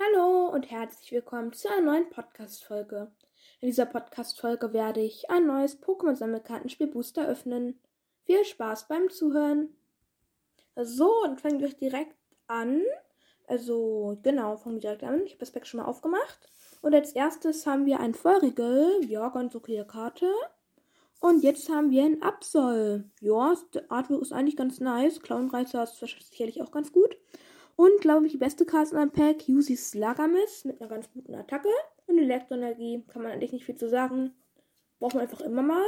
Hallo und herzlich willkommen zu einer neuen Podcast-Folge. In dieser Podcast-Folge werde ich ein neues Pokémon-Sammelkartenspiel Booster öffnen. Viel Spaß beim Zuhören. So, und fangen wir direkt an. Also, genau, fangen wir direkt an. Ich habe das Pack schon mal aufgemacht. Und als erstes haben wir ein Vollriegel. Ja, ganz okay Karte. Und jetzt haben wir ein Absol. Ja, das Artwork ist eigentlich ganz nice. Clownreißer ist sicherlich auch ganz gut. Und glaube ich, die beste Karte in einem Pack, Yusis Lagamis mit einer ganz guten Attacke. Und Elektroenergie kann man eigentlich nicht viel zu sagen. Braucht man einfach immer mal.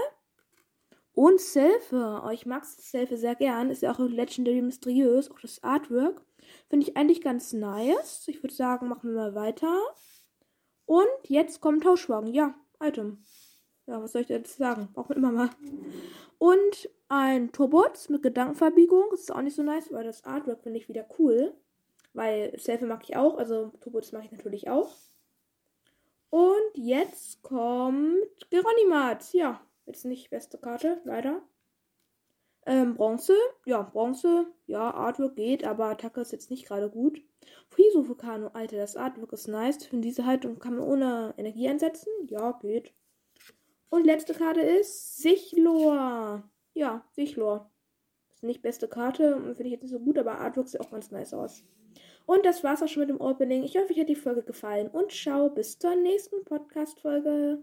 Und Selfie. Oh, ich mag Selfie sehr gern. Ist ja auch Legendary mysteriös. Auch das Artwork. Finde ich eigentlich ganz nice. Ich würde sagen, machen wir mal weiter. Und jetzt kommt Tauschwagen. Ja, Item. Ja, was soll ich jetzt sagen? Braucht man immer mal. Und ein Turbots mit Gedankenverbiegung. Ist auch nicht so nice, weil das Artwork finde ich wieder cool. Weil Selfie mag ich auch, also Turbots mag ich natürlich auch. Und jetzt kommt Geronimat. Ja, jetzt nicht beste Karte, leider. Ähm, Bronze. Ja, Bronze. Ja, Artwork geht, aber Attacke ist jetzt nicht gerade gut. Friso Vulcano. Alter, das Artwork ist nice. Für diese Haltung kann man ohne Energie einsetzen. Ja, geht. Und letzte Karte ist Sichlor. Ja, Sichlor. Ist nicht beste Karte. Finde ich jetzt nicht so gut, aber Artwork sieht auch ganz nice aus. Und das war's auch schon mit dem Opening. Ich hoffe, euch hat die Folge gefallen und ciao, bis zur nächsten Podcast-Folge.